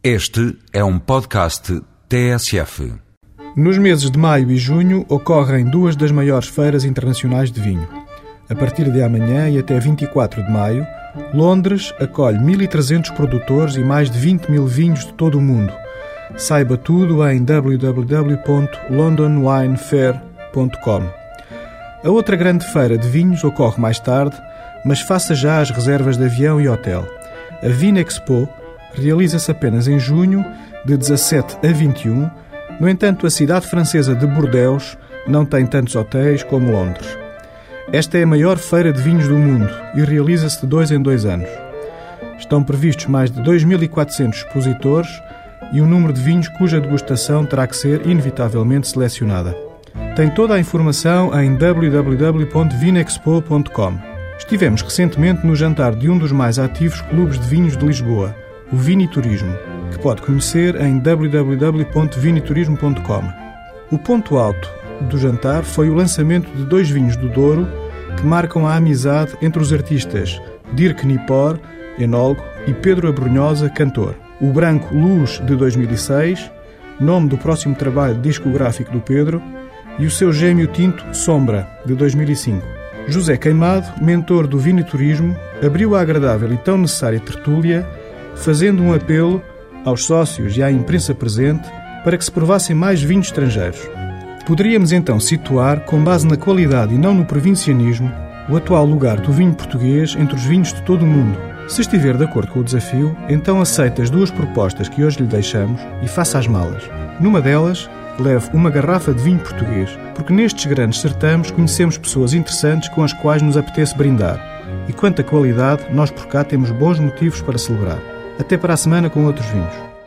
Este é um podcast TSF. Nos meses de maio e junho ocorrem duas das maiores feiras internacionais de vinho. A partir de amanhã e até 24 de maio, Londres acolhe 1.300 produtores e mais de 20 mil vinhos de todo o mundo. Saiba tudo em www.londonwinefair.com. A outra grande feira de vinhos ocorre mais tarde, mas faça já as reservas de avião e hotel. A Vinexpo realiza-se apenas em junho, de 17 a 21. No entanto, a cidade francesa de Bordeaux não tem tantos hotéis como Londres. Esta é a maior feira de vinhos do mundo e realiza-se de dois em dois anos. Estão previstos mais de 2.400 expositores e um número de vinhos cuja degustação terá que ser inevitavelmente selecionada. Tem toda a informação em www.vinexpo.com. Estivemos recentemente no jantar de um dos mais ativos clubes de vinhos de Lisboa, o Viniturismo, que pode conhecer em www.viniturismo.com. O ponto alto do jantar foi o lançamento de dois vinhos do Douro que marcam a amizade entre os artistas Dirk Nipor, enólogo, e Pedro Abrunhosa, cantor. O Branco Luz, de 2006, nome do próximo trabalho discográfico do Pedro, e o seu gêmeo tinto Sombra, de 2005. José Queimado, mentor do viniturismo, abriu a agradável e tão necessária tertúlia fazendo um apelo aos sócios e à imprensa presente para que se provassem mais vinhos estrangeiros. Poderíamos então situar, com base na qualidade e não no provincianismo, o atual lugar do vinho português entre os vinhos de todo o mundo. Se estiver de acordo com o desafio, então aceite as duas propostas que hoje lhe deixamos e faça as malas. Numa delas, leve uma garrafa de vinho português, porque nestes grandes certames conhecemos pessoas interessantes com as quais nos apetece brindar. E quanto à qualidade, nós por cá temos bons motivos para celebrar. Até para a semana com outros vinhos.